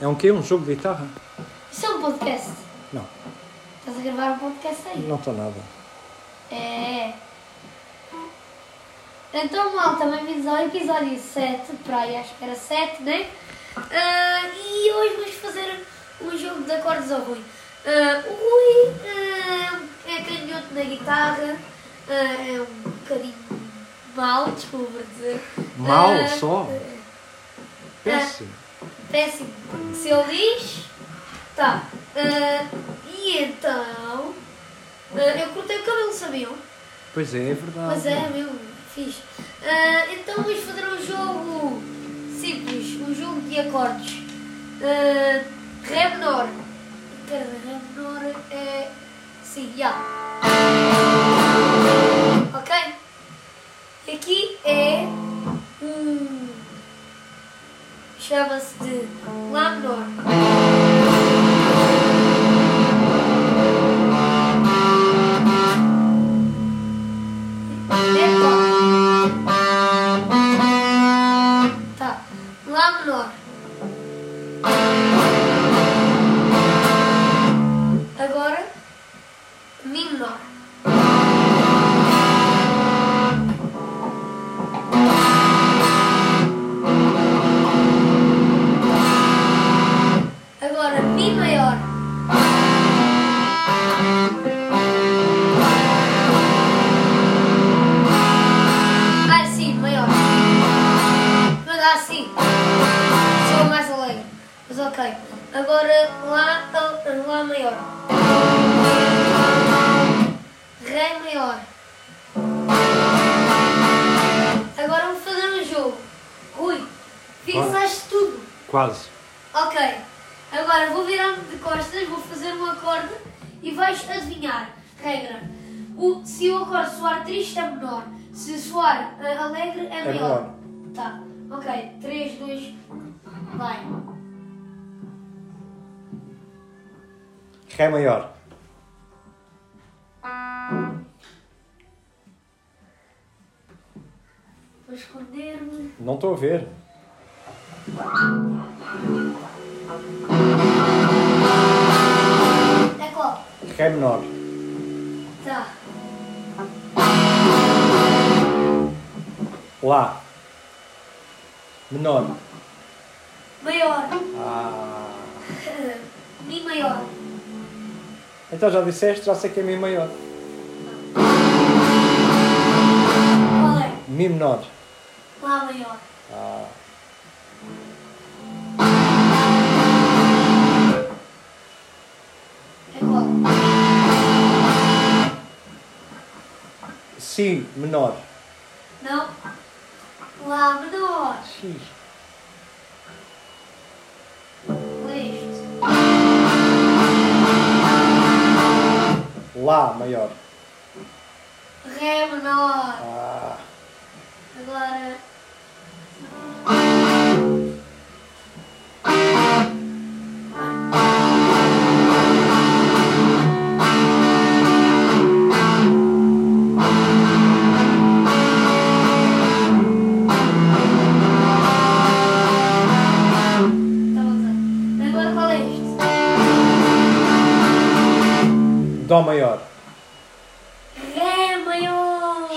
É um quê? Um jogo de guitarra? Isso é um podcast. Não, Estás a gravar um podcast aí? não estou nada. É. Então, malta, bem-vindos ao episódio 7, para aí, acho que era 7, né? Ah, e hoje vamos fazer um jogo de acordes ao Rui. Ah, o Rui ah, é canhoto na guitarra, é um bocadinho mau, desculpa dizer. Ah, só? Péssimo. Péssimo. Se eu diz. Tá. Ah, e então. ah, eu cortei o cabelo, sabiam? Pois é, é verdade. Mas é, meu, fixe. Ah, então vamos fazer um jogo simples, um jogo de acordes. Ah, Ré menor. Cara, Ré menor é. Sim, já. Ok? Chama-se de Lá menor. Mas ah, sim. Sou mais alegre. Mas ok. Agora, Lá, lá maior. Ré maior. Agora vamos fazer um jogo. Rui, fixaste tudo. Quase. Ok. Agora vou virar-me de costas, vou fazer um acorde e vais adivinhar. Regra. O, se o acorde soar triste é menor. Se soar eh, alegre é, É maior. menor. Tá. Ok. 3, 2, vai. Ré maior. Vou esconder-me. Não estou a ver. É qual? Ré menor. Tá. Lá. Menor. Maior. Ah. Mi maior. Então já disseste, já sei que é Mi maior. Qual é? Mi menor. Lá maior. Ah. É qual? Si menor. Não. Lá menor. X. Leste. Lá maior. Ré menor. Ah. Agora. Dó maior. Ré maior.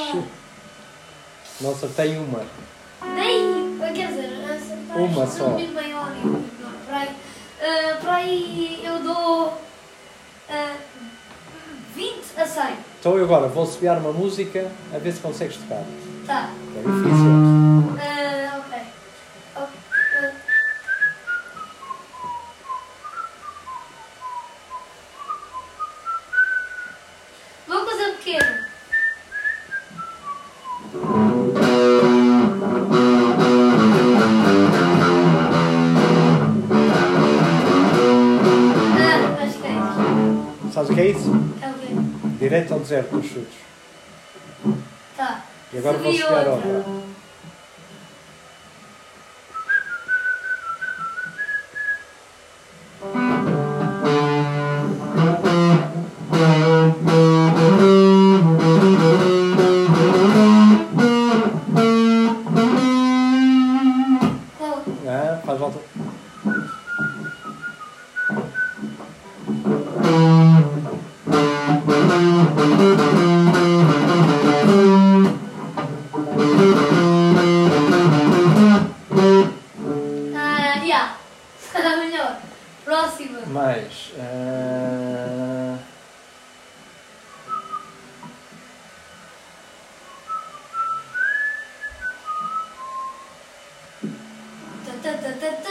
Não acertei uma. Nem, quer dizer, acertaste Uma só. um maior e menor. Para aí, ah, para aí eu dou ah, 20 a 100. Então eu agora vou subiar uma música a ver se consegues tocar. Tá. É difícil. Que é isso? É o quê? Direito ao deserto dos chutes. Tá. E agora vou Subi subiar Ta, ta, ta,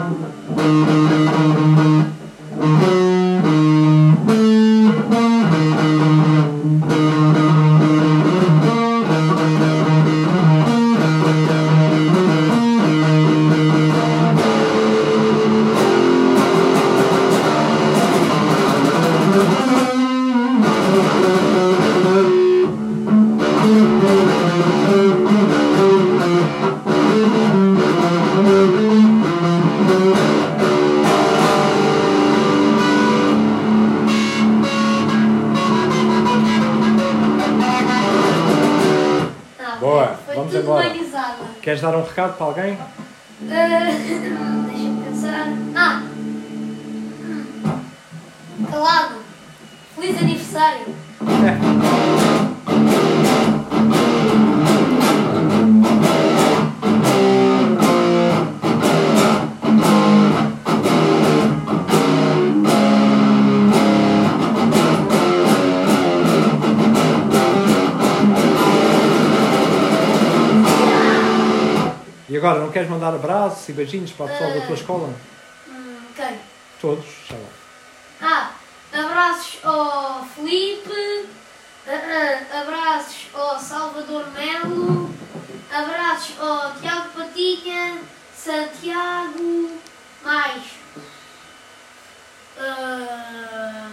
Queres dar um recado para alguém? Ah, Deixa-me pensar. Ah! Calado! Feliz aniversário! E agora, não queres mandar abraços e beijinhos para o pessoal da tua escola? Hum, quem? Todos, sei lá. Ah! Abraços ao Felipe, ah, ah, abraços ao Salvador Melo, abraços ao Tiago Patinha, Santiago, mais. Ah,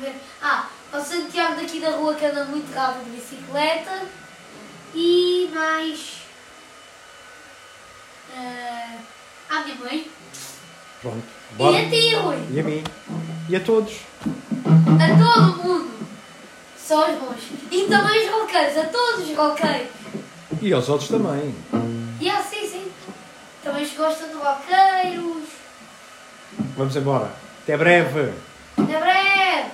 ver. Ah, ao Santiago daqui da rua que anda muito rápido de bicicleta e mais. ah, à minha mãe Pronto. e Bora. a ti, Rui. E a mim. E a todos. A todo mundo. Só os bons. E também os roqueiros. A todos os roqueiros. E aos outros também. E ah, sim, sim. Também os que gostam de roqueiros. Vamos embora. Até breve. Até breve.